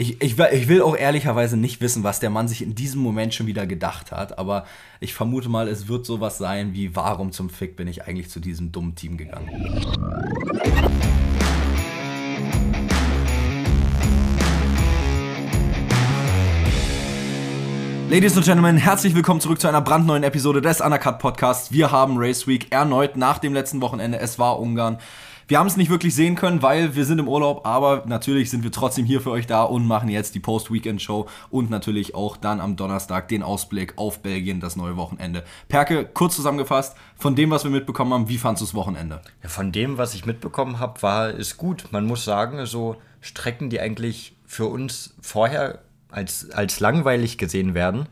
Ich, ich, ich will auch ehrlicherweise nicht wissen, was der Mann sich in diesem Moment schon wieder gedacht hat, aber ich vermute mal, es wird sowas sein wie, warum zum Fick bin ich eigentlich zu diesem dummen Team gegangen? Ladies and Gentlemen, herzlich willkommen zurück zu einer brandneuen Episode des Undercut Podcasts. Wir haben Race Week erneut nach dem letzten Wochenende. Es war Ungarn. Wir haben es nicht wirklich sehen können, weil wir sind im Urlaub, aber natürlich sind wir trotzdem hier für euch da und machen jetzt die Post-Weekend-Show und natürlich auch dann am Donnerstag den Ausblick auf Belgien, das neue Wochenende. Perke, kurz zusammengefasst, von dem, was wir mitbekommen haben, wie fandest du das Wochenende? Ja, von dem, was ich mitbekommen habe, war es gut. Man muss sagen, so Strecken, die eigentlich für uns vorher als, als langweilig gesehen werden,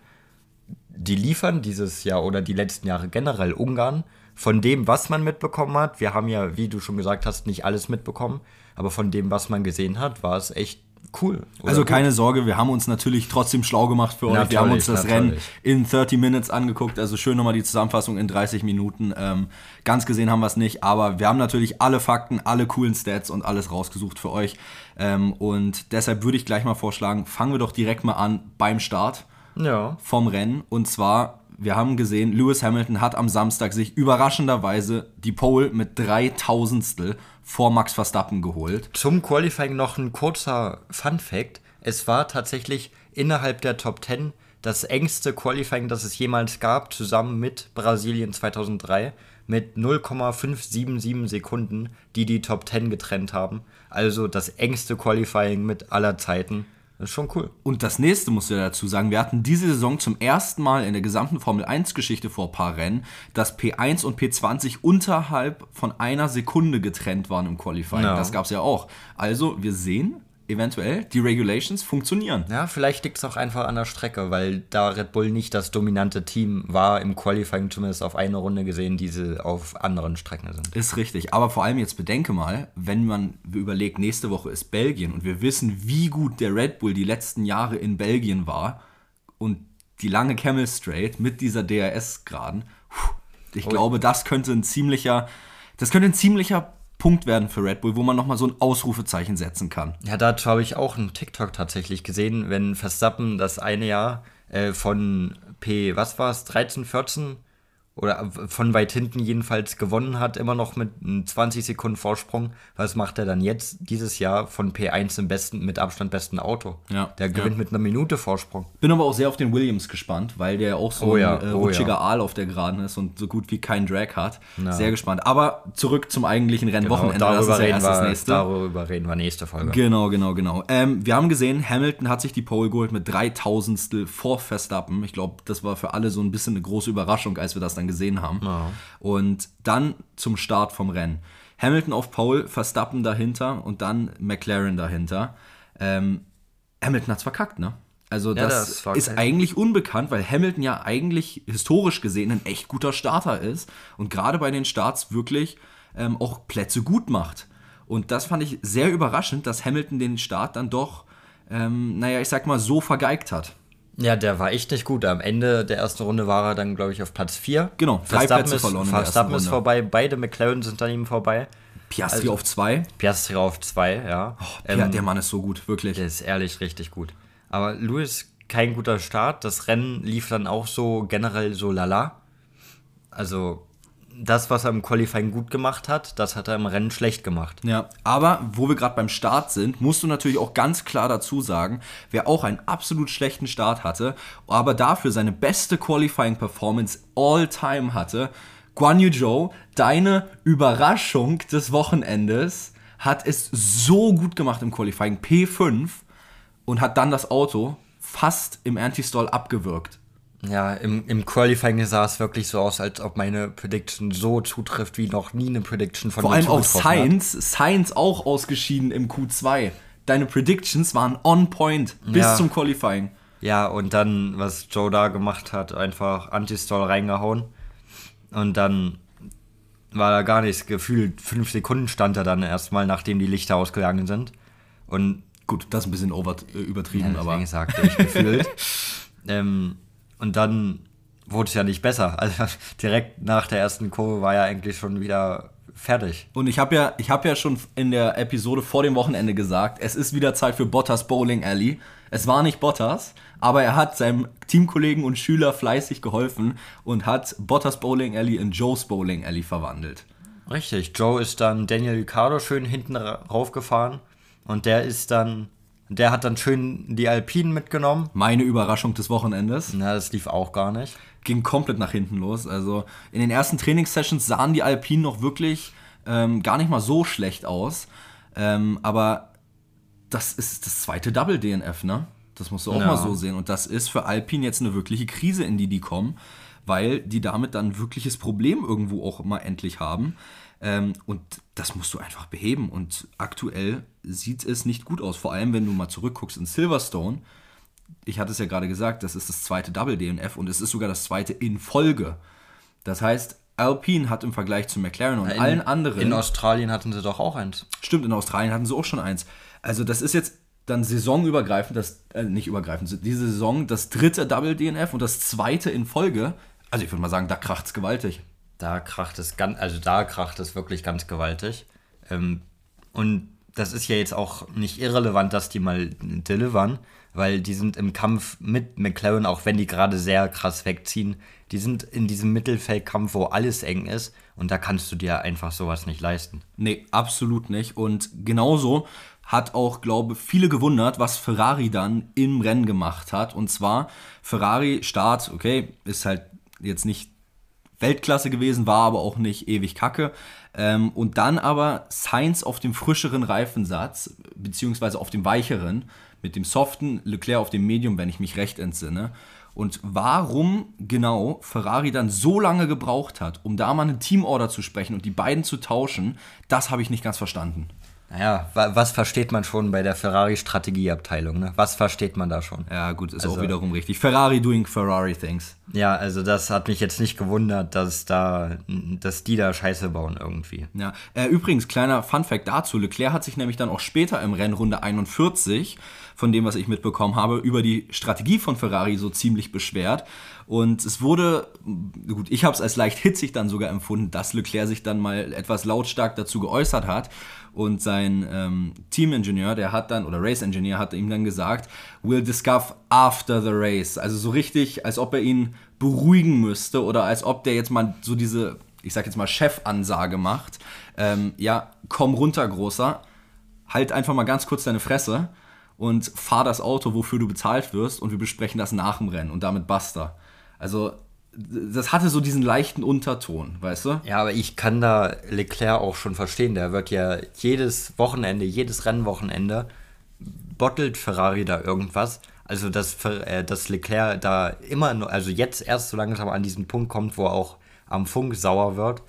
die liefern dieses Jahr oder die letzten Jahre generell Ungarn von dem, was man mitbekommen hat. Wir haben ja, wie du schon gesagt hast, nicht alles mitbekommen, aber von dem, was man gesehen hat, war es echt cool. Also keine gut? Sorge, wir haben uns natürlich trotzdem schlau gemacht für euch. wir haben uns das Rennen in 30 Minutes angeguckt. Also schön nochmal die Zusammenfassung in 30 Minuten. Ähm, ganz gesehen haben wir es nicht, aber wir haben natürlich alle Fakten, alle coolen Stats und alles rausgesucht für euch. Ähm, und deshalb würde ich gleich mal vorschlagen, fangen wir doch direkt mal an beim Start ja. vom Rennen. Und zwar, wir haben gesehen, Lewis Hamilton hat am Samstag sich überraschenderweise die Pole mit drei Tausendstel vor Max Verstappen geholt. Zum Qualifying noch ein kurzer Fun Fact. Es war tatsächlich innerhalb der Top 10 das engste Qualifying, das es jemals gab, zusammen mit Brasilien 2003 mit 0,577 Sekunden, die die Top 10 getrennt haben. Also das engste Qualifying mit aller Zeiten. Das ist schon cool. Und das nächste musst du dazu sagen, wir hatten diese Saison zum ersten Mal in der gesamten Formel 1 Geschichte vor ein paar Rennen, dass P1 und P20 unterhalb von einer Sekunde getrennt waren im Qualifying. No. Das gab es ja auch. Also wir sehen, eventuell die Regulations funktionieren. Ja, vielleicht liegt es auch einfach an der Strecke, weil da Red Bull nicht das dominante Team war, im Qualifying zumindest auf eine Runde gesehen, die sie auf anderen Strecken sind. Ist richtig, aber vor allem jetzt bedenke mal, wenn man überlegt, nächste Woche ist Belgien und wir wissen, wie gut der Red Bull die letzten Jahre in Belgien war und die lange Camel Straight mit dieser DRS-Graden, ich oh. glaube, das könnte ein ziemlicher, das könnte ein ziemlicher Punkt werden für Red Bull, wo man nochmal so ein Ausrufezeichen setzen kann. Ja, dazu habe ich auch einen TikTok tatsächlich gesehen, wenn Verstappen das eine Jahr äh, von P, was war es, 13, 14 oder von weit hinten jedenfalls gewonnen hat, immer noch mit 20 Sekunden Vorsprung. Was macht er dann jetzt dieses Jahr von P1 im besten, mit Abstand besten Auto? Ja. Der gewinnt ja. mit einer Minute Vorsprung. Bin aber auch sehr auf den Williams gespannt, weil der auch so oh ja, ein äh, rutschiger oh ja. Aal auf der Geraden ist und so gut wie kein Drag hat. Ja. Sehr gespannt. Aber zurück zum eigentlichen Rennwochenende. Genau, darüber, reden wir, nächste. darüber reden wir nächste Folge. Genau, genau, genau. Ähm, wir haben gesehen, Hamilton hat sich die Pole geholt mit 3000 vor Verstappen. Ich glaube, das war für alle so ein bisschen eine große Überraschung, als wir das dann gesehen haben. Ja. Und dann zum Start vom Rennen. Hamilton auf Pole, Verstappen dahinter und dann McLaren dahinter. Ähm, Hamilton es verkackt, ne? Also ja, das, das ist eigentlich unbekannt, weil Hamilton ja eigentlich historisch gesehen ein echt guter Starter ist und gerade bei den Starts wirklich ähm, auch Plätze gut macht. Und das fand ich sehr überraschend, dass Hamilton den Start dann doch, ähm, naja, ich sag mal, so vergeigt hat. Ja, der war echt nicht gut. Am Ende der ersten Runde war er dann, glaube ich, auf Platz 4. Genau, drei Verstappen Plätze ist, verloren. Verstappen ist vorbei, beide McLaren sind an ihm vorbei. Piastri also, auf 2. Piastri auf 2, ja. Oh, ähm, der Mann ist so gut, wirklich. Der ist ehrlich richtig gut. Aber Lewis, kein guter Start. Das Rennen lief dann auch so generell so lala. Also das, was er im Qualifying gut gemacht hat, das hat er im Rennen schlecht gemacht. Ja, aber wo wir gerade beim Start sind, musst du natürlich auch ganz klar dazu sagen, wer auch einen absolut schlechten Start hatte, aber dafür seine beste Qualifying-Performance all time hatte, Guan Yu Zhou, deine Überraschung des Wochenendes, hat es so gut gemacht im Qualifying, P5, und hat dann das Auto fast im Anti-Stall abgewürgt. Ja, im, im Qualifying sah es wirklich so aus, als ob meine Prediction so zutrifft wie noch nie eine Prediction von Vor allem auch Science, hat. Science auch ausgeschieden im Q2. Deine Predictions waren on point bis ja. zum Qualifying. Ja, und dann, was Joe da gemacht hat, einfach Anti-Stall reingehauen. Und dann war da gar nichts. Gefühlt fünf Sekunden stand er dann erstmal, nachdem die Lichter ausgegangen sind. Und gut, das ist ein bisschen over, äh, übertrieben, ja, aber. sagte ich gefühlt. ähm, und dann wurde es ja nicht besser. Also direkt nach der ersten Kurve war ja eigentlich schon wieder fertig. Und ich habe ja, ich hab ja schon in der Episode vor dem Wochenende gesagt, es ist wieder Zeit für Bottas Bowling Alley. Es war nicht Bottas, aber er hat seinem Teamkollegen und Schüler fleißig geholfen und hat Bottas Bowling Alley in Joe's Bowling Alley verwandelt. Richtig, Joe ist dann Daniel Ricciardo schön hinten raufgefahren und der ist dann, der hat dann schön die Alpinen mitgenommen. Meine Überraschung des Wochenendes. Na, das lief auch gar nicht. Ging komplett nach hinten los. Also in den ersten Trainingssessions sahen die Alpinen noch wirklich ähm, gar nicht mal so schlecht aus. Ähm, aber das ist das zweite Double DNF, ne? Das musst du auch ja. mal so sehen. Und das ist für Alpine jetzt eine wirkliche Krise, in die die kommen, weil die damit dann ein wirkliches Problem irgendwo auch mal endlich haben. Ähm, und das musst du einfach beheben. Und aktuell sieht es nicht gut aus. Vor allem, wenn du mal zurückguckst in Silverstone. Ich hatte es ja gerade gesagt, das ist das zweite Double DNF und es ist sogar das zweite in Folge. Das heißt, Alpine hat im Vergleich zu McLaren und in, allen anderen. In Australien hatten sie doch auch eins. Stimmt, in Australien hatten sie auch schon eins. Also, das ist jetzt dann saisonübergreifend, das, äh, nicht übergreifend, diese Saison das dritte Double DNF und das zweite in Folge. Also, ich würde mal sagen, da kracht es gewaltig. Da kracht es ganz, also da kracht es wirklich ganz gewaltig. Ähm, und das ist ja jetzt auch nicht irrelevant, dass die mal delivern, weil die sind im Kampf mit McLaren, auch wenn die gerade sehr krass wegziehen, die sind in diesem Mittelfeldkampf, wo alles eng ist und da kannst du dir einfach sowas nicht leisten. Nee, absolut nicht. Und genauso hat auch, glaube ich, viele gewundert, was Ferrari dann im Rennen gemacht hat. Und zwar Ferrari Start, okay, ist halt jetzt nicht Weltklasse gewesen, war aber auch nicht ewig kacke. Ähm, und dann aber Sainz auf dem frischeren Reifensatz, beziehungsweise auf dem weicheren, mit dem soften, Leclerc auf dem Medium, wenn ich mich recht entsinne. Und warum genau Ferrari dann so lange gebraucht hat, um da mal eine Teamorder zu sprechen und die beiden zu tauschen, das habe ich nicht ganz verstanden. Naja, was versteht man schon bei der Ferrari-Strategieabteilung? Ne? Was versteht man da schon? Ja, gut, ist also, auch wiederum richtig. Ferrari doing Ferrari things. Ja, also das hat mich jetzt nicht gewundert, dass da, dass die da Scheiße bauen irgendwie. Ja, äh, übrigens, kleiner Fun-Fact dazu: Leclerc hat sich nämlich dann auch später im Rennen Runde 41, von dem, was ich mitbekommen habe, über die Strategie von Ferrari so ziemlich beschwert. Und es wurde, gut, ich habe es als leicht hitzig dann sogar empfunden, dass Leclerc sich dann mal etwas lautstark dazu geäußert hat und sein ähm, Teamingenieur, der hat dann, oder Race Engineer, hat ihm dann gesagt, we'll discuss after the race. Also so richtig, als ob er ihn beruhigen müsste oder als ob der jetzt mal so diese, ich sag jetzt mal, Chefansage macht. Ähm, ja, komm runter, Großer. Halt einfach mal ganz kurz deine Fresse und fahr das Auto, wofür du bezahlt wirst und wir besprechen das nach dem Rennen und damit basta. Also das hatte so diesen leichten Unterton, weißt du? Ja, aber ich kann da Leclerc auch schon verstehen. Der wird ja jedes Wochenende, jedes Rennwochenende bottelt Ferrari da irgendwas. Also, dass, äh, dass Leclerc da immer, nur, also jetzt erst so langsam an diesen Punkt kommt, wo er auch am Funk sauer wird,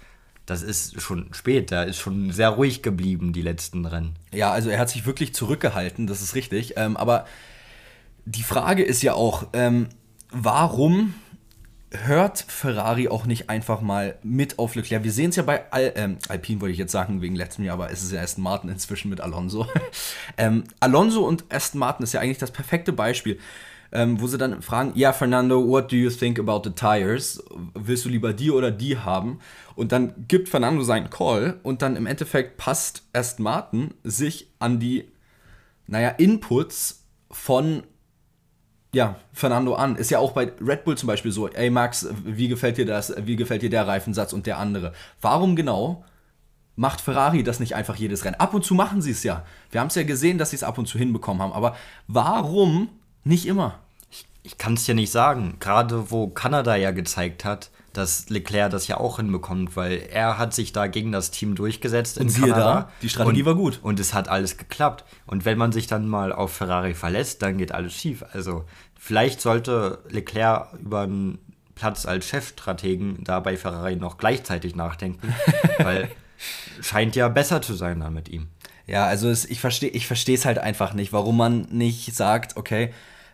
das ist schon spät. Da ist schon sehr ruhig geblieben, die letzten Rennen. Ja, also er hat sich wirklich zurückgehalten, das ist richtig. Ähm, aber die Frage ist ja auch, ähm, warum hört Ferrari auch nicht einfach mal mit auf Leclerc? Wir sehen es ja bei Al ähm, Alpine, wollte ich jetzt sagen, wegen letztem Jahr, aber es ist ja Aston Martin inzwischen mit Alonso. ähm, Alonso und Aston Martin ist ja eigentlich das perfekte Beispiel. Ähm, wo sie dann fragen, ja, Fernando, what do you think about the tires? Willst du lieber die oder die haben? Und dann gibt Fernando seinen Call und dann im Endeffekt passt Aston Martin sich an die, naja, Inputs von ja, Fernando an. Ist ja auch bei Red Bull zum Beispiel so, ey Max, wie gefällt dir das, wie gefällt dir der Reifensatz und der andere? Warum genau macht Ferrari das nicht einfach jedes Rennen? Ab und zu machen sie es ja. Wir haben es ja gesehen, dass sie es ab und zu hinbekommen haben, aber warum nicht immer? Ich, ich kann es ja nicht sagen. Gerade wo Kanada ja gezeigt hat, dass Leclerc das ja auch hinbekommt, weil er hat sich da gegen das Team durchgesetzt und in siehe Kanada. Da, die Strategie und, war gut. Und es hat alles geklappt. Und wenn man sich dann mal auf Ferrari verlässt, dann geht alles schief. Also vielleicht sollte Leclerc über einen Platz als Chefstrategen da bei Ferrari noch gleichzeitig nachdenken, weil scheint ja besser zu sein dann mit ihm. Ja, also es, ich verstehe ich es halt einfach nicht, warum man nicht sagt, okay,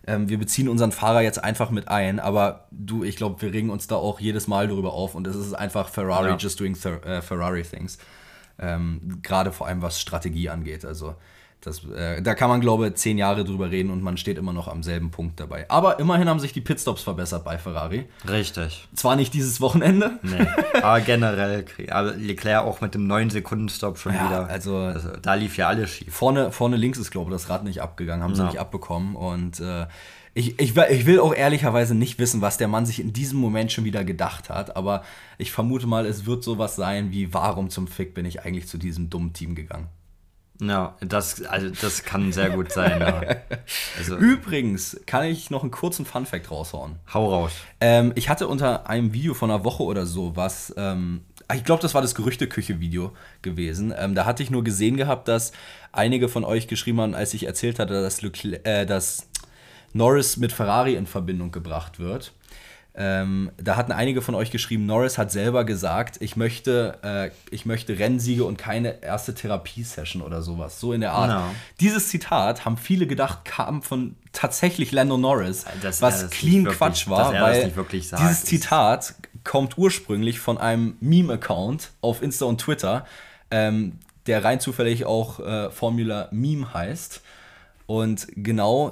ähm, wir beziehen unseren Fahrer jetzt einfach mit ein, aber du, ich glaube, wir regen uns da auch jedes Mal darüber auf und es ist einfach Ferrari ja. just doing äh, Ferrari things. Ähm, Gerade vor allem was Strategie angeht. Also Das, äh, da kann man, glaube ich, zehn Jahre drüber reden und man steht immer noch am selben Punkt dabei. Aber immerhin haben sich die Pitstops verbessert bei Ferrari. Richtig. Zwar nicht dieses Wochenende. Nee, aber generell, aber Leclerc auch mit dem 9-Sekunden-Stop schon Ja, wieder. also- also da lief ja alles schief. Vorne, vorne links ist, glaube ich, das Rad nicht abgegangen, haben sie Ja. nicht abbekommen. Und äh, ich, ich, will- ich will auch ehrlicherweise nicht wissen, was der Mann sich in diesem Moment schon wieder gedacht hat. Aber ich vermute mal, es wird sowas sein wie, warum zum Fick bin ich eigentlich zu diesem dummen Team gegangen? Ja, das, also das kann sehr gut sein. Ja. Also, Übrigens kann ich noch einen kurzen Funfact raushauen. hau raus. Ähm, ich hatte unter einem Video von einer Woche oder so was, ähm, ich glaube, das war das Gerüchteküche-Video gewesen. Ähm, da hatte ich nur gesehen gehabt, dass einige von euch geschrieben haben, als ich erzählt hatte, dass, Leclerc, äh, dass Norris mit Ferrari in Verbindung gebracht wird. Ähm, da hatten einige von euch geschrieben, Norris hat selber gesagt, ich möchte, äh, ich möchte Rennsiege und keine erste Therapiesession oder sowas. So in der Art. Ja. Dieses Zitat haben viele gedacht, kam von tatsächlich Lando Norris, Dass was das clean wirklich- Quatsch war, das weil sagt, dieses Zitat kommt ursprünglich von einem Meme-Account auf Insta und Twitter, ähm, der rein zufällig auch äh, Formula Meme heißt. Und genau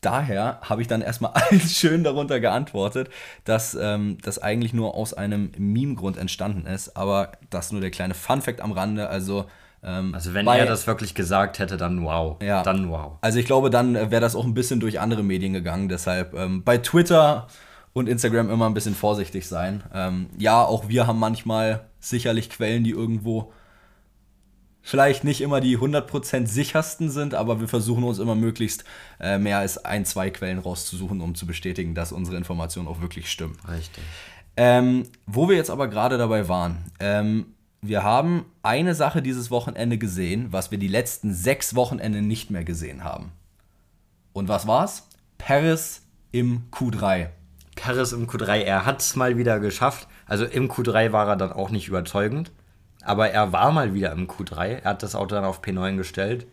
daher habe ich dann erstmal alles schön darunter geantwortet, dass ähm, das eigentlich nur aus einem Meme-Grund entstanden ist. Aber das nur der kleine Fun-Fact am Rande. Also, ähm, Also wenn bei- er das wirklich gesagt hätte, dann wow. Ja. Dann wow. Also ich glaube, dann äh, wäre das auch ein bisschen durch andere Medien gegangen. Deshalb ähm, bei Twitter und Instagram immer ein bisschen vorsichtig sein. Ähm, ja, auch wir haben manchmal sicherlich Quellen, die irgendwo vielleicht nicht immer die 100% sichersten sind, aber wir versuchen uns immer möglichst äh, mehr als ein, zwei Quellen rauszusuchen, um zu bestätigen, dass unsere Informationen auch wirklich stimmen. Richtig. Ähm, wo wir jetzt aber gerade dabei waren, ähm, wir haben eine Sache dieses Wochenende gesehen, was wir die letzten sechs Wochenende nicht mehr gesehen haben. Und was war's? Paris im Q3. Paris im Q3, er hat es mal wieder geschafft. Also im Q3 war er dann auch nicht überzeugend. Aber er war mal wieder im Q3. Er hat das Auto dann auf P9 gestellt.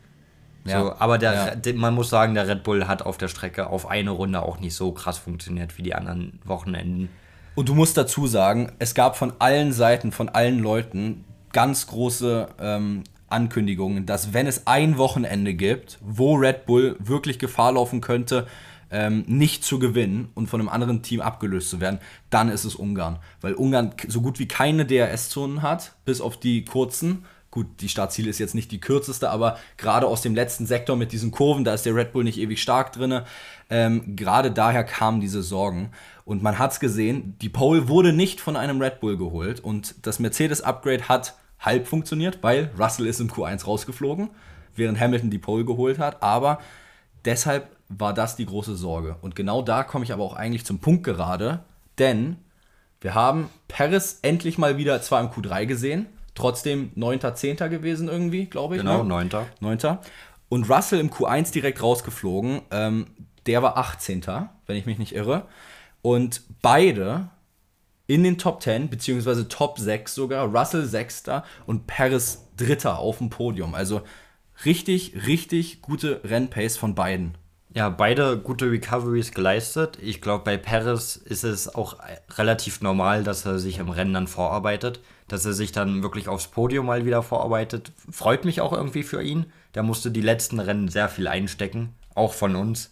Ja. So, aber der, Ja. man muss sagen, der Red Bull hat auf der Strecke auf eine Runde auch nicht so krass funktioniert wie die anderen Wochenenden. Und du musst dazu sagen, es gab von allen Seiten, von allen Leuten ganz große ähm, Ankündigungen, dass wenn es ein Wochenende gibt, wo Red Bull wirklich Gefahr laufen könnte, ähm, nicht zu gewinnen und von einem anderen Team abgelöst zu werden, dann ist es Ungarn. Weil Ungarn so gut wie keine DRS-Zonen hat, bis auf die kurzen. Gut, die Startziele ist jetzt nicht die kürzeste, aber gerade aus dem letzten Sektor mit diesen Kurven, da ist der Red Bull nicht ewig stark drin. Ähm, gerade daher kamen diese Sorgen. Und man hat es gesehen, die Pole wurde nicht von einem Red Bull geholt und das Mercedes-Upgrade hat halb funktioniert, weil Russell ist im Q1 rausgeflogen, während Hamilton die Pole geholt hat. Aber deshalb war das die große Sorge. Und genau da komme ich aber auch eigentlich zum Punkt gerade, denn wir haben Paris endlich mal wieder zwar im Q3 gesehen, trotzdem 9., 10. gewesen irgendwie, glaube ich. Genau, ne? Neunter. 9. Und Russell im Q1 direkt rausgeflogen. Ähm, der war 18. wenn ich mich nicht irre. Und beide in den Top 10, beziehungsweise Top 6 sogar. Russell 6. und Paris 3. auf dem Podium. Also richtig, richtig gute Rennpace von beiden. Ja, beide gute Recoveries geleistet. Ich glaube, bei Perez ist es auch relativ normal, dass er sich im Rennen dann vorarbeitet, dass er sich dann wirklich aufs Podium mal wieder vorarbeitet. Freut mich auch irgendwie für ihn. Der musste die letzten Rennen sehr viel einstecken, auch von uns.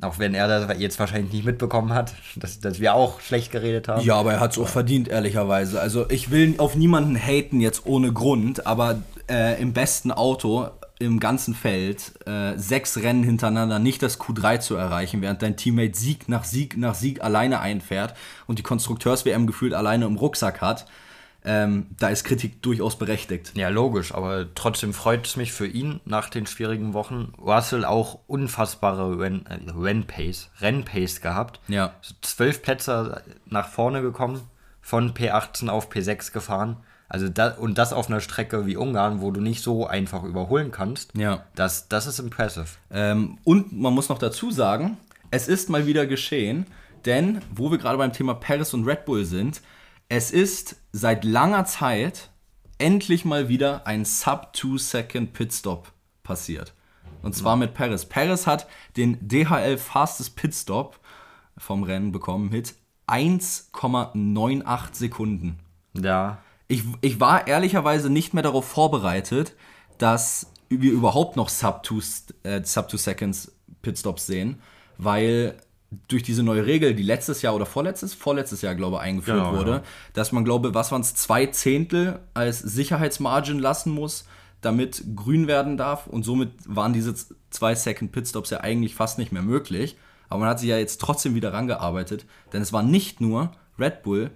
Auch wenn er das jetzt wahrscheinlich nicht mitbekommen hat, dass, dass wir auch schlecht geredet haben. Ja, aber er hat es auch verdient, ehrlicherweise. Also ich will auf niemanden haten jetzt ohne Grund, aber äh, im besten Auto im ganzen Feld äh, sechs Rennen hintereinander nicht das Q3 zu erreichen, während dein Teammate Sieg nach Sieg nach Sieg alleine einfährt und die Konstrukteurs-WM gefühlt alleine im Rucksack hat, ähm, da ist Kritik durchaus berechtigt. Ja, logisch, aber trotzdem freut es mich für ihn nach den schwierigen Wochen. Russell auch unfassbare äh, Rennpace, Rennpace gehabt. Ja. Zwölf Plätze nach vorne gekommen, von P18 auf P6 gefahren. Also da, und das auf einer Strecke wie Ungarn, wo du nicht so einfach überholen kannst. Ja. Das, das ist impressive. Ähm, und man muss noch dazu sagen, es ist mal wieder geschehen, denn wo wir gerade beim Thema Paris und Red Bull sind, es ist seit langer Zeit endlich mal wieder ein Sub-2-Second Pitstop passiert. Und zwar mit Paris. Paris hat den DHL Fastest Pitstop vom Rennen bekommen mit 1,98 Sekunden. Ja. Ich, ich war ehrlicherweise nicht mehr darauf vorbereitet, dass wir überhaupt noch Sub-2 äh, Sub Seconds Pitstops sehen, weil durch diese neue Regel, die letztes Jahr oder vorletztes, vorletztes Jahr, glaube ich, eingeführt Genau, wurde, ja. dass man, glaube was waren es, zwei Zehntel als Sicherheitsmargin lassen muss, damit grün werden darf. Und somit waren diese zwei Second Pitstops ja eigentlich fast nicht mehr möglich. Aber man hat sich ja jetzt trotzdem wieder rangearbeitet, denn es war nicht nur Red Bull,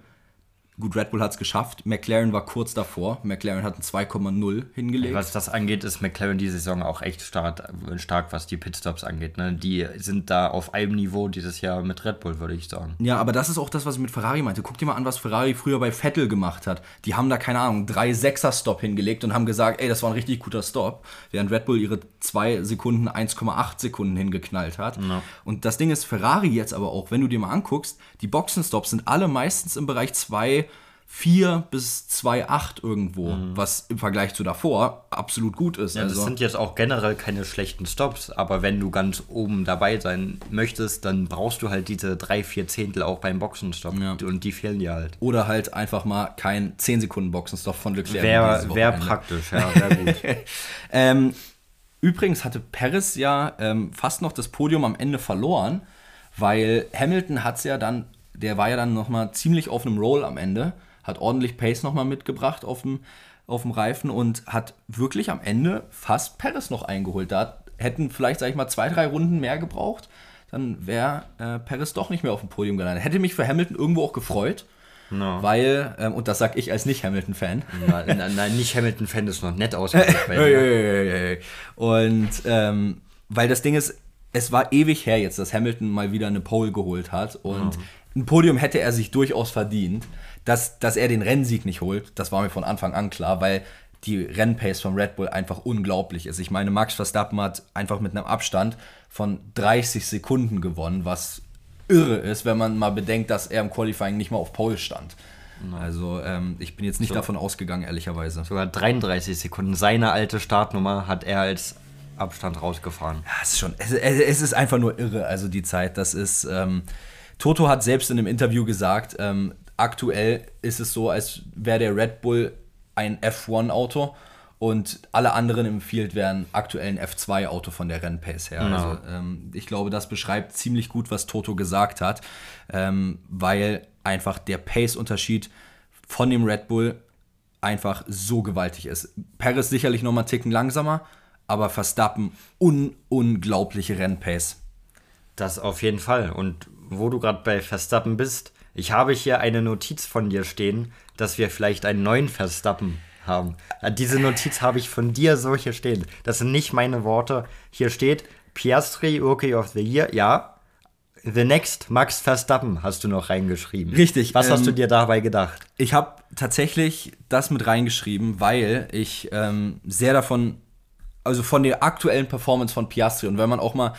gut, Red Bull hat es geschafft, McLaren war kurz davor, McLaren hat ein 2,0 hingelegt. Was das angeht, ist McLaren die Saison auch echt stark, stark was die Pitstops angeht. Ne? Die sind da auf einem Niveau dieses Jahr mit Red Bull, würde ich sagen. Ja, aber das ist auch das, was ich mit Ferrari meinte. Guck dir mal an, was Ferrari früher bei Vettel gemacht hat. Die haben da, keine Ahnung, drei Sechser-Stop hingelegt und haben gesagt, ey, das war ein richtig guter Stop. Während Red Bull ihre zwei Sekunden 1,8 Sekunden hingeknallt hat. Und das Ding ist, Ferrari jetzt aber auch, wenn du dir mal anguckst, die Boxenstops sind alle meistens im Bereich 2, 4 bis 2,8 irgendwo, was im Vergleich zu davor absolut gut ist. Ja, also, das sind jetzt auch generell keine schlechten Stops, aber wenn du ganz oben dabei sein möchtest, dann brauchst du halt diese drei, vier Zehntel auch beim Boxenstopp. Ja. Und die fehlen dir halt. oder halt einfach mal kein 10 Sekunden Boxenstopp von Leclerc. Wäre wär praktisch, ja, wäre gut. Ähm, übrigens hatte Perez ja ähm, fast noch das Podium am Ende verloren, weil Hamilton hat es ja dann, der war ja dann nochmal ziemlich auf einem Roll am Ende, hat ordentlich Pace nochmal mitgebracht auf dem, auf dem Reifen und hat wirklich am Ende fast Perez noch eingeholt. Da hätten vielleicht, sag ich mal, zwei, drei Runden mehr gebraucht, dann wäre äh, Perez doch nicht mehr auf dem Podium gelandet. Hätte mich für Hamilton irgendwo auch gefreut, No. weil, ähm, und das sag ich als Nicht-Hamilton-Fan, Nein, nicht Hamilton-Fan ist noch nett ausgedrückt. hey. Und ähm, weil das Ding ist, es war ewig her jetzt, dass Hamilton mal wieder eine Pole geholt hat. Und ein Podium hätte er sich durchaus verdient. Dass, dass er den Rennsieg nicht holt, das war mir von Anfang an klar, weil die Rennpace von Red Bull einfach unglaublich ist. Ich meine, Max Verstappen hat einfach mit einem Abstand von 30 Sekunden gewonnen, was irre ist, wenn man mal bedenkt, dass er im Qualifying nicht mal auf Pole stand. Also ähm, ich bin jetzt nicht davon ausgegangen, ehrlicherweise. Sogar 33 Sekunden. Seine alte Startnummer hat er als Abstand rausgefahren. Ja, es ist schon, es, es es ist einfach nur irre, also die Zeit. Das ist, ähm, Toto hat selbst in einem Interview gesagt, ähm, aktuell ist es so, als wäre der Red Bull ein F1-Auto und alle anderen im Field wären aktuell ein F2-Auto von der Rennpace her. Also ähm, ich glaube, das beschreibt ziemlich gut, was Toto gesagt hat, ähm, weil einfach der Pace-Unterschied von dem Red Bull einfach so gewaltig ist. Perez sicherlich noch mal einen Ticken langsamer, aber Verstappen un unglaubliche Rennpace. Das auf jeden Fall. Und wo du gerade bei Verstappen bist, ich habe hier eine Notiz von dir stehen, dass wir vielleicht einen neuen Verstappen haben. Äh, Diese Notiz habe ich von dir so hier stehen. Das sind nicht meine Worte. Hier steht Piastri Rookie of the Year. Ja. The next Max Verstappen hast du noch reingeschrieben. Richtig, Was hast ähm, du dir dabei gedacht? Ich habe tatsächlich das mit reingeschrieben, weil ich ähm, sehr davon, also von der aktuellen Performance von Piastri und wenn man auch mal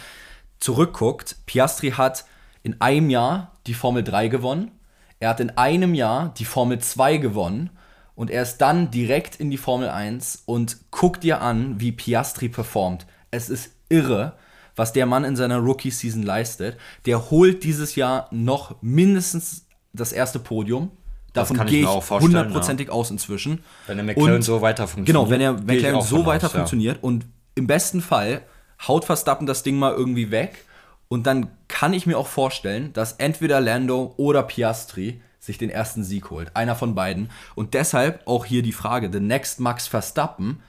zurückguckt, Piastri hat in einem Jahr die Formel 3 gewonnen, er hat in einem Jahr die Formel 2 gewonnen und er ist dann direkt in die Formel 1 und guck dir an, wie Piastri performt. Es ist irre, was der Mann in seiner Rookie-Season leistet. Der holt dieses Jahr noch mindestens das erste Podium. Davon kann ich gehe ich hundertprozentig aus inzwischen. Wenn der McLaren Und- so weiter funktioniert. Genau, wenn der McLaren so weiter aus, ja. funktioniert und im besten Fall haut Verstappen das Ding mal irgendwie weg und dann kann ich mir auch vorstellen, dass entweder Lando oder Piastri sich den ersten Sieg holt. Einer von beiden. Und deshalb auch hier die Frage, the next Max Verstappen.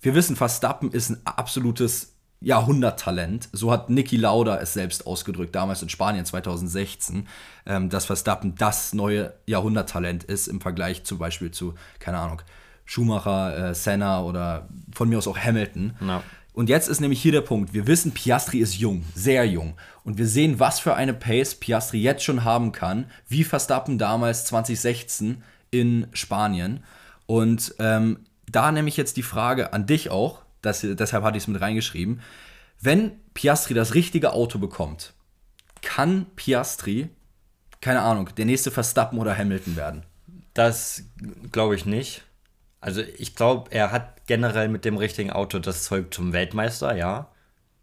Wir wissen, Verstappen ist ein absolutes Jahrhunderttalent. So hat Niki Lauda es selbst ausgedrückt, damals in Spanien 2016, ähm, dass Verstappen das neue Jahrhunderttalent ist im Vergleich zum Beispiel zu, keine Ahnung, Schumacher, äh, Senna oder von mir aus auch Hamilton. Ja. Und jetzt ist nämlich hier der Punkt. Wir wissen, Piastri ist jung, sehr jung. Und wir sehen, was für eine Pace Piastri jetzt schon haben kann, wie Verstappen damals 2016 in Spanien. Und ähm, da nämlich jetzt die Frage an dich auch, das, deshalb hatte ich es mit reingeschrieben. Wenn Piastri das richtige Auto bekommt, kann Piastri, keine Ahnung, der nächste Verstappen oder Hamilton werden? Das glaube ich nicht. Also ich glaube, er hat generell mit dem richtigen Auto das Zeug zum Weltmeister, ja.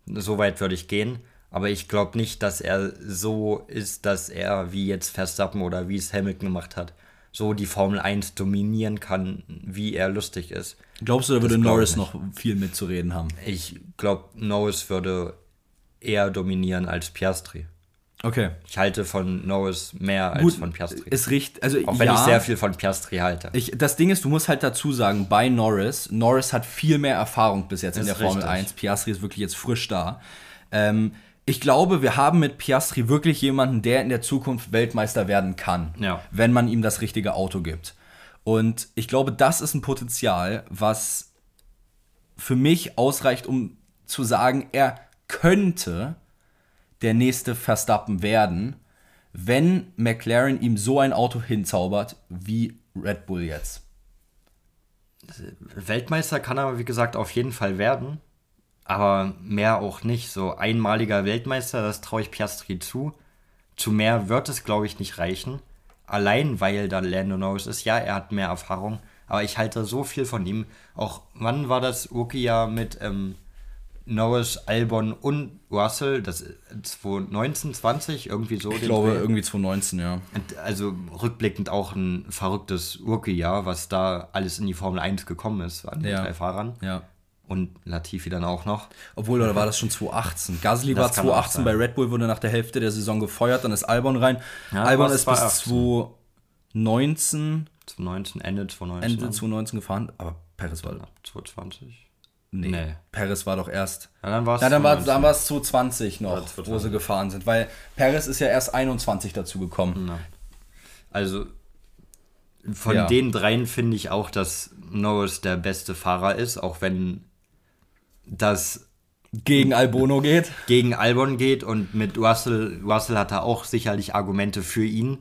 So weit würde ich gehen. Aber ich glaube nicht, dass er so ist, dass er wie jetzt Verstappen oder wie es Hamilton gemacht hat, so die Formel 1 dominieren kann, wie er lustig ist. Glaubst du, da würde Norris noch viel mitzureden haben? Ich glaube, Norris würde eher dominieren als Piastri. Okay. Ich halte von Norris mehr als Gut, von Piastri. Ist richtig. Also, Auch wenn ja, ich sehr viel von Piastri halte. Ich, das Ding ist, du musst halt dazu sagen, bei Norris, Norris hat viel mehr Erfahrung bis jetzt in der Formel richtig. 1. Piastri ist wirklich jetzt frisch da. Ähm, ich glaube, wir haben mit Piastri wirklich jemanden, der in der Zukunft Weltmeister werden kann, ja. wenn man ihm das richtige Auto gibt. Und ich glaube, das ist ein Potenzial, was für mich ausreicht, um zu sagen, er könnte der nächste Verstappen werden, wenn McLaren ihm so ein Auto hinzaubert wie Red Bull jetzt. Weltmeister kann er, wie gesagt, auf jeden Fall werden. Aber mehr auch nicht. So einmaliger Weltmeister, das traue ich Piastri zu. Zu mehr wird es, glaube ich, nicht reichen. Allein weil da Lando Norris ist. Ja, er hat mehr Erfahrung. Aber ich halte so viel von ihm. Auch wann war das Rookie-Jahr mit ähm, Norris, Albon und Russell, das 2019, 20, irgendwie so. Ich glaube, Dreh. irgendwie 2019, ja. Also rückblickend auch ein verrücktes Rookie-Jahr, was da alles in die Formel 1 gekommen ist an den ja. drei Fahrern. Ja. Und Latifi dann auch noch. Obwohl, oder war das schon 2018? Gasly das war 2018 bei Red Bull, wurde nach der Hälfte der Saison gefeuert, dann ist Albon rein. Ja, Albon ist bis 2019. 2019, Ende 2019. Ende 2019 gefahren, aber Perez war. 2020. Nee, nee. Paris war doch erst. Ja, dann war es ja, dann war, dann war es 2020 noch, 2020. wo sie gefahren sind, weil Paris ist ja erst 21 dazu gekommen. Ja. Also von ja. den dreien finde ich auch, dass Norris der beste Fahrer ist, auch wenn das gegen Albono geht. Gegen Albon geht und mit Russell, Russell hat er auch sicherlich Argumente für ihn.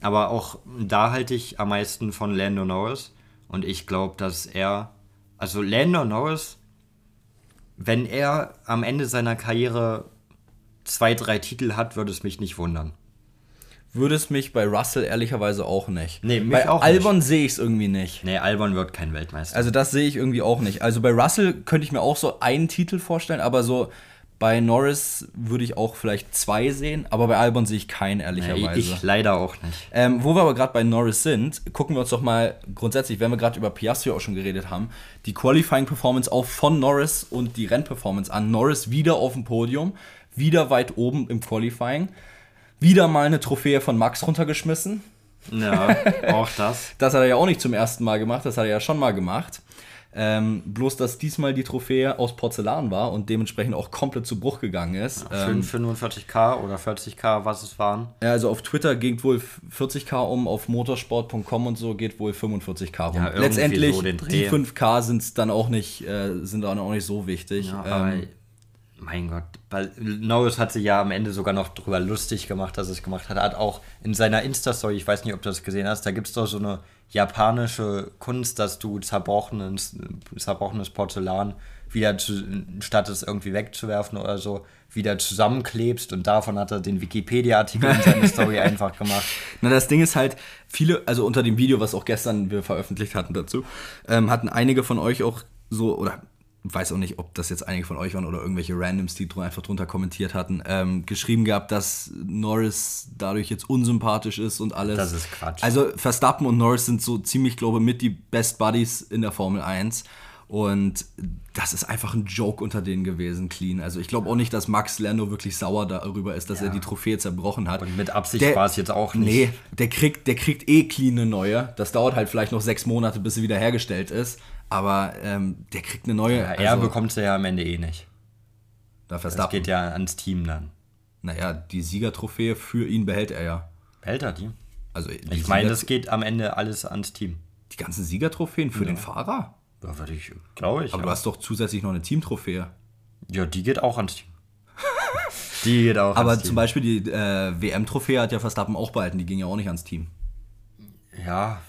Aber auch da halte ich am meisten von Lando Norris. Und ich glaube, dass er, also Lando Norris wenn er am Ende seiner Karriere zwei, drei Titel hat, würde es mich nicht wundern. Würde es mich bei Russell ehrlicherweise auch nicht. Nee, bei auch Albon sehe ich es irgendwie nicht. Nee, Albon wird kein Weltmeister. Also das sehe ich irgendwie auch nicht. Also bei Russell könnte ich mir auch so einen Titel vorstellen, aber so bei Norris würde ich auch vielleicht zwei sehen, aber bei Albon sehe ich keinen, ehrlicherweise. Nee, ich leider auch nicht. Ähm, wo wir aber gerade bei Norris sind, gucken wir uns doch mal grundsätzlich, wenn wir gerade über Piastri auch schon geredet haben, die Qualifying-Performance auch von Norris und die Rennperformance an. Norris wieder auf dem Podium, wieder weit oben im Qualifying, wieder mal eine Trophäe von Max runtergeschmissen. Ja, auch das. das hat er ja auch nicht zum ersten Mal gemacht, das hat er ja schon mal gemacht. Ähm, bloß, dass diesmal die Trophäe aus Porzellan war und dementsprechend auch komplett zu Bruch gegangen ist. Ja, ähm, 45k oder 40k, was es waren. Ja, also auf Twitter geht wohl 40k um, auf motorsport.com und so geht wohl 45k rum. Ja, Letztendlich, so die 5k sind dann auch nicht, äh, sind dann auch nicht so wichtig. Ja, ähm, mein Gott, Norris hat sich ja am Ende sogar noch drüber lustig gemacht, dass er es gemacht hat. Er hat auch in seiner Insta-Story, ich weiß nicht, ob du das gesehen hast, da gibt es doch so eine japanische Kunst, dass du zerbrochenes, zerbrochenes Porzellan wieder zu, statt es irgendwie wegzuwerfen oder so, wieder zusammenklebst und davon hat er den Wikipedia-Artikel in seine Story einfach gemacht. Na, das Ding ist halt, viele, also unter dem Video, was auch gestern wir veröffentlicht hatten dazu, ähm, hatten einige von euch auch so, oder weiß auch nicht, ob das jetzt einige von euch waren oder irgendwelche Randoms, die einfach drunter kommentiert hatten, ähm, geschrieben gehabt, dass Norris dadurch jetzt unsympathisch ist und alles. Das ist Quatsch. Also Verstappen und Norris sind so ziemlich, glaube ich, mit die Best Buddies in der Formel 1. Und das ist einfach ein Joke unter denen gewesen, clean. Also ich glaube auch nicht, dass Max Lando wirklich sauer darüber ist, dass ja. er die Trophäe zerbrochen hat. Und mit Absicht war es jetzt auch nicht. Nee, der kriegt, der kriegt eh clean eine neue. Das dauert halt vielleicht noch sechs Monate, bis sie wieder hergestellt ist. Aber ähm, der kriegt eine neue. Ja, er also, bekommt sie ja am Ende eh nicht. Da Das geht ja ans Team dann. Naja, die Siegertrophäe für ihn behält er ja. Behält er die? Also ich meine, das geht am Ende alles ans Team. Die ganzen Siegertrophäen für ja. den Fahrer? Ja, würde ich, glaube ich. Aber ja. du hast doch zusätzlich noch eine Teamtrophäe. Ja, die geht auch ans Team. die geht auch Aber ans Team. zum Beispiel die äh, WM-Trophäe hat ja Verstappen auch behalten, die ging ja auch nicht ans Team. Ja,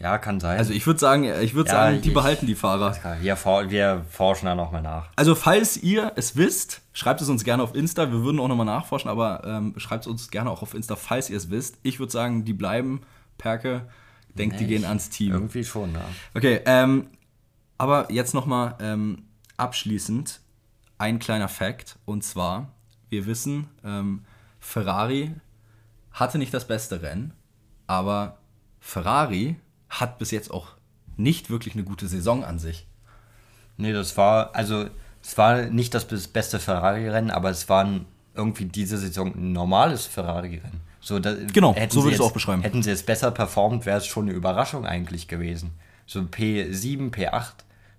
ja, kann sein. Also ich würde sagen, ich würde ja, sagen, die ich, behalten die Fahrer. Wir, wir forschen da nochmal nach. Also falls ihr es wisst, schreibt es uns gerne auf Insta. Wir würden auch nochmal nachforschen, aber ähm, schreibt es uns gerne auch auf Insta, falls ihr es wisst. Ich würde sagen, die bleiben. Perke, denkt, nee, die gehen ans Team. Irgendwie schon, ja. Okay, ähm, aber jetzt nochmal ähm, abschließend ein kleiner Fact. Und zwar, wir wissen, ähm, Ferrari hatte nicht das beste Rennen, aber Ferrari hat bis jetzt auch nicht wirklich eine gute Saison an sich. Nee, das war, also es war nicht das beste Ferrari-Rennen, aber es war irgendwie diese Saison ein normales Ferrari-Rennen. So, da, genau, so würde ich es auch beschreiben. Hätten sie es besser performt, wäre es schon eine Überraschung eigentlich gewesen. So P7, P8,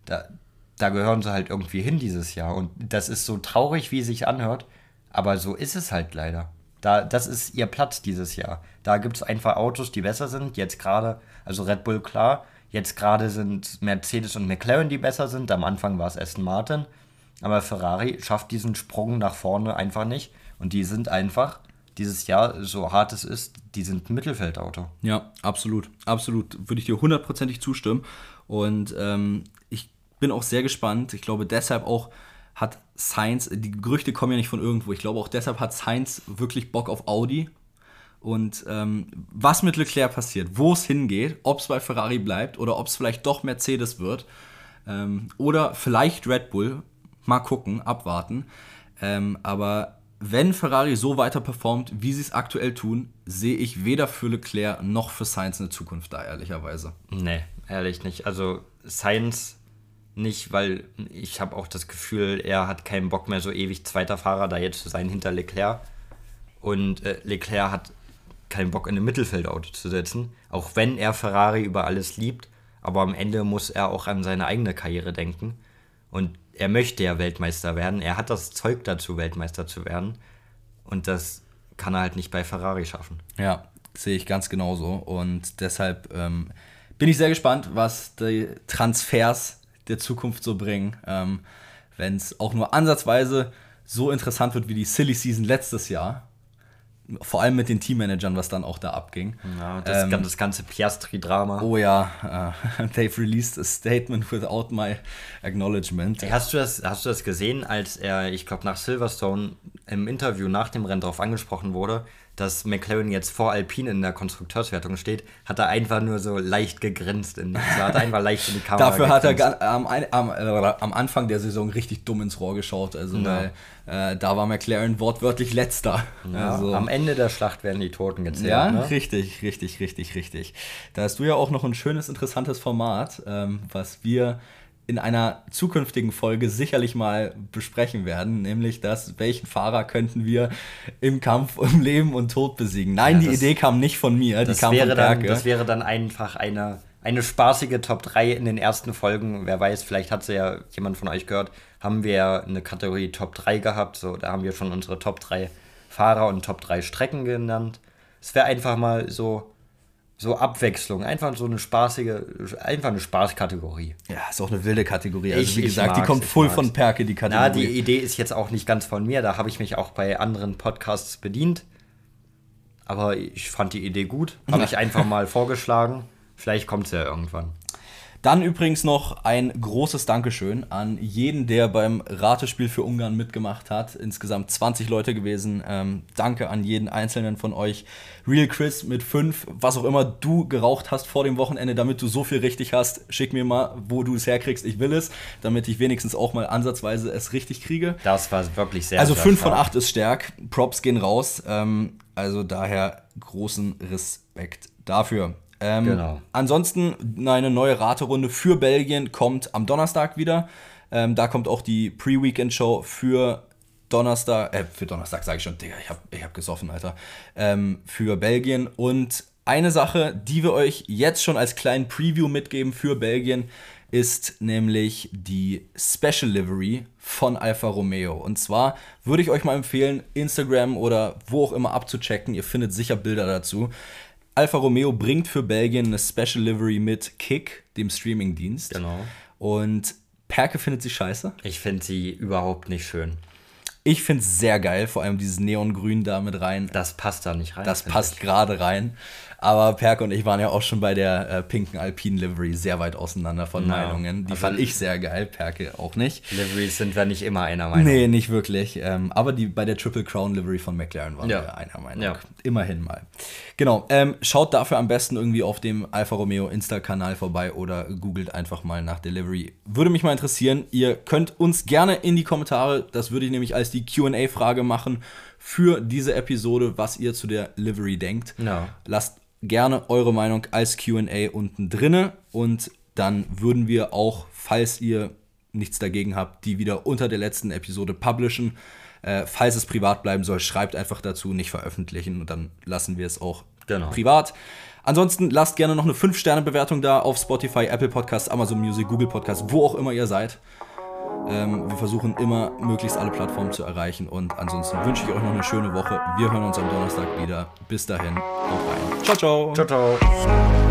da, da gehören sie halt irgendwie hin dieses Jahr. Und das ist so traurig, wie es sich anhört, aber so ist es halt leider. Da, das ist ihr Platz dieses Jahr. Da gibt es einfach Autos, die besser sind. Jetzt gerade, also Red Bull klar, jetzt gerade sind Mercedes und McLaren, die besser sind. Am Anfang war es Aston Martin. Aber Ferrari schafft diesen Sprung nach vorne einfach nicht. Und die sind einfach dieses Jahr, so hart es ist, die sind ein Mittelfeldauto. Ja, absolut. Absolut. Würde ich dir hundertprozentig zustimmen. Und ähm, ich bin auch sehr gespannt. Ich glaube, deshalb auch hat Sainz, die Gerüchte kommen ja nicht von irgendwo, ich glaube auch deshalb hat Sainz wirklich Bock auf Audi. Und ähm, was mit Leclerc passiert, wo es hingeht, ob es bei Ferrari bleibt oder ob es vielleicht doch Mercedes wird ähm, oder vielleicht Red Bull, mal gucken, abwarten. Ähm, aber wenn Ferrari so weiter performt, wie sie es aktuell tun, sehe ich weder für Leclerc noch für Sainz eine Zukunft da, ehrlicherweise. Nee, ehrlich nicht. Also Sainz nicht, weil ich habe auch das Gefühl, er hat keinen Bock mehr, so ewig zweiter Fahrer da jetzt zu sein hinter Leclerc. Und äh, Leclerc hat keinen Bock, in einem Mittelfeldauto zu setzen, auch wenn er Ferrari über alles liebt. Aber am Ende muss er auch an seine eigene Karriere denken. Und er möchte ja Weltmeister werden. Er hat das Zeug dazu, Weltmeister zu werden. Und das kann er halt nicht bei Ferrari schaffen. Ja, sehe ich ganz genauso. Und deshalb ähm, bin ich sehr gespannt, was die Transfers der Zukunft so bringen. Ähm, Wenn es auch nur ansatzweise so interessant wird wie die Silly Season letztes Jahr, vor allem mit den Teammanagern, was dann auch da abging. Ja, das, ähm, das ganze Piastri-Drama. Oh ja, uh, they've released a statement without my acknowledgement. Hast du das, hast du das gesehen, als er, ich glaube, nach Silverstone im Interview nach dem Rennen darauf angesprochen wurde, dass McLaren jetzt vor Alpine in der Konstrukteurswertung steht, hat er einfach nur so leicht gegrinst. In, also hat einfach leicht in die Kamera Dafür gegrinst. hat er am, am, äh, am, Anfang der Saison richtig dumm ins Rohr geschaut. Also, ja. weil äh, da war McLaren wortwörtlich letzter. Ja, also, am Ende der Schlacht werden die Toten gezählt. Ja, ne? richtig, richtig, richtig, richtig. Da hast du ja auch noch ein schönes, interessantes Format, ähm, was wir in einer zukünftigen Folge sicherlich mal besprechen werden, nämlich das, welchen Fahrer könnten wir im Kampf um Leben und Tod besiegen. Nein, ja, die Idee kam nicht von mir, das kam wäre von Dann, das wäre dann einfach eine, eine spaßige Top 3 in den ersten Folgen. Wer weiß, vielleicht hat sie ja jemand von euch gehört, haben wir eine Kategorie Top 3 gehabt. So, da haben wir schon unsere Top 3 Fahrer und Top 3 Strecken genannt. Es wäre einfach mal so so Abwechslung, einfach so eine spaßige, einfach eine Spaßkategorie. Ja, ist auch eine wilde Kategorie. Also ich, wie gesagt, die kommt voll von Perke, die Kategorie. Na, die Idee ist jetzt auch nicht ganz von mir, da habe ich mich auch bei anderen Podcasts bedient. Aber ich fand die Idee gut, habe ich einfach mal vorgeschlagen. Vielleicht kommt es ja irgendwann. Dann übrigens noch ein großes Dankeschön an jeden, der beim Ratespiel für Ungarn mitgemacht hat. Insgesamt 20 Leute gewesen. Ähm, danke an jeden einzelnen von euch. Real Chris mit 5, was auch immer du geraucht hast vor dem Wochenende, damit du so viel richtig hast, schick mir mal, wo du es herkriegst. Ich will es, damit ich wenigstens auch mal ansatzweise es richtig kriege. Das war wirklich sehr Also 5 von 8 ist stark. Props gehen raus. Ähm, also daher großen Respekt dafür. Ähm, genau. Ansonsten eine neue Raterunde für Belgien kommt am Donnerstag wieder. Ähm, da kommt auch die Pre-Weekend-Show für Donnerstag, äh, für Donnerstag sage ich schon, Digga, ich habe ich hab gesoffen, Alter, ähm, für Belgien. Und eine Sache, die wir euch jetzt schon als kleinen Preview mitgeben für Belgien, ist nämlich die Special Livery von Alfa Romeo. Und zwar würde ich euch mal empfehlen, Instagram oder wo auch immer abzuchecken. Ihr findet sicher Bilder dazu. Alfa Romeo bringt für Belgien eine Special Livery mit Kick, dem Streamingdienst. Genau. Und Perke findet sie scheiße. Ich finde sie überhaupt nicht schön. Ich finde es sehr geil, vor allem dieses Neongrün da mit rein. Das passt da nicht rein. Das passt gerade rein. Aber Perk und ich waren ja auch schon bei der äh, pinken Alpine Livery sehr weit auseinander von ja, Meinungen. Die fand ich sehr geil, Perke auch nicht. Liveries sind wir nicht immer einer Meinung. Nee, nicht wirklich. Ähm, aber die, bei der Triple Crown Livery von McLaren waren ja. wir einer Meinung. Ja. Immerhin mal. Genau. Ähm, schaut dafür am besten irgendwie auf dem Alfa Romeo Insta-Kanal vorbei oder googelt einfach mal nach Delivery. Würde mich mal interessieren. Ihr könnt uns gerne in die Kommentare, das würde ich nämlich als die QA-Frage machen, für diese Episode, was ihr zu der Livery denkt. Ja. Lasst gerne eure Meinung als QA unten drinne und dann würden wir auch, falls ihr nichts dagegen habt, die wieder unter der letzten Episode publishen. Äh, falls es privat bleiben soll, schreibt einfach dazu, nicht veröffentlichen und dann lassen wir es auch genau. privat. Ansonsten lasst gerne noch eine 5-Sterne-Bewertung da auf Spotify, Apple Podcasts, Amazon Music, Google Podcasts, wo auch immer ihr seid. Ähm, wir versuchen immer, möglichst alle Plattformen zu erreichen. Und ansonsten wünsche ich euch noch eine schöne Woche. Wir hören uns am Donnerstag wieder. Bis dahin, haut rein. Ciao, ciao. Ciao, ciao.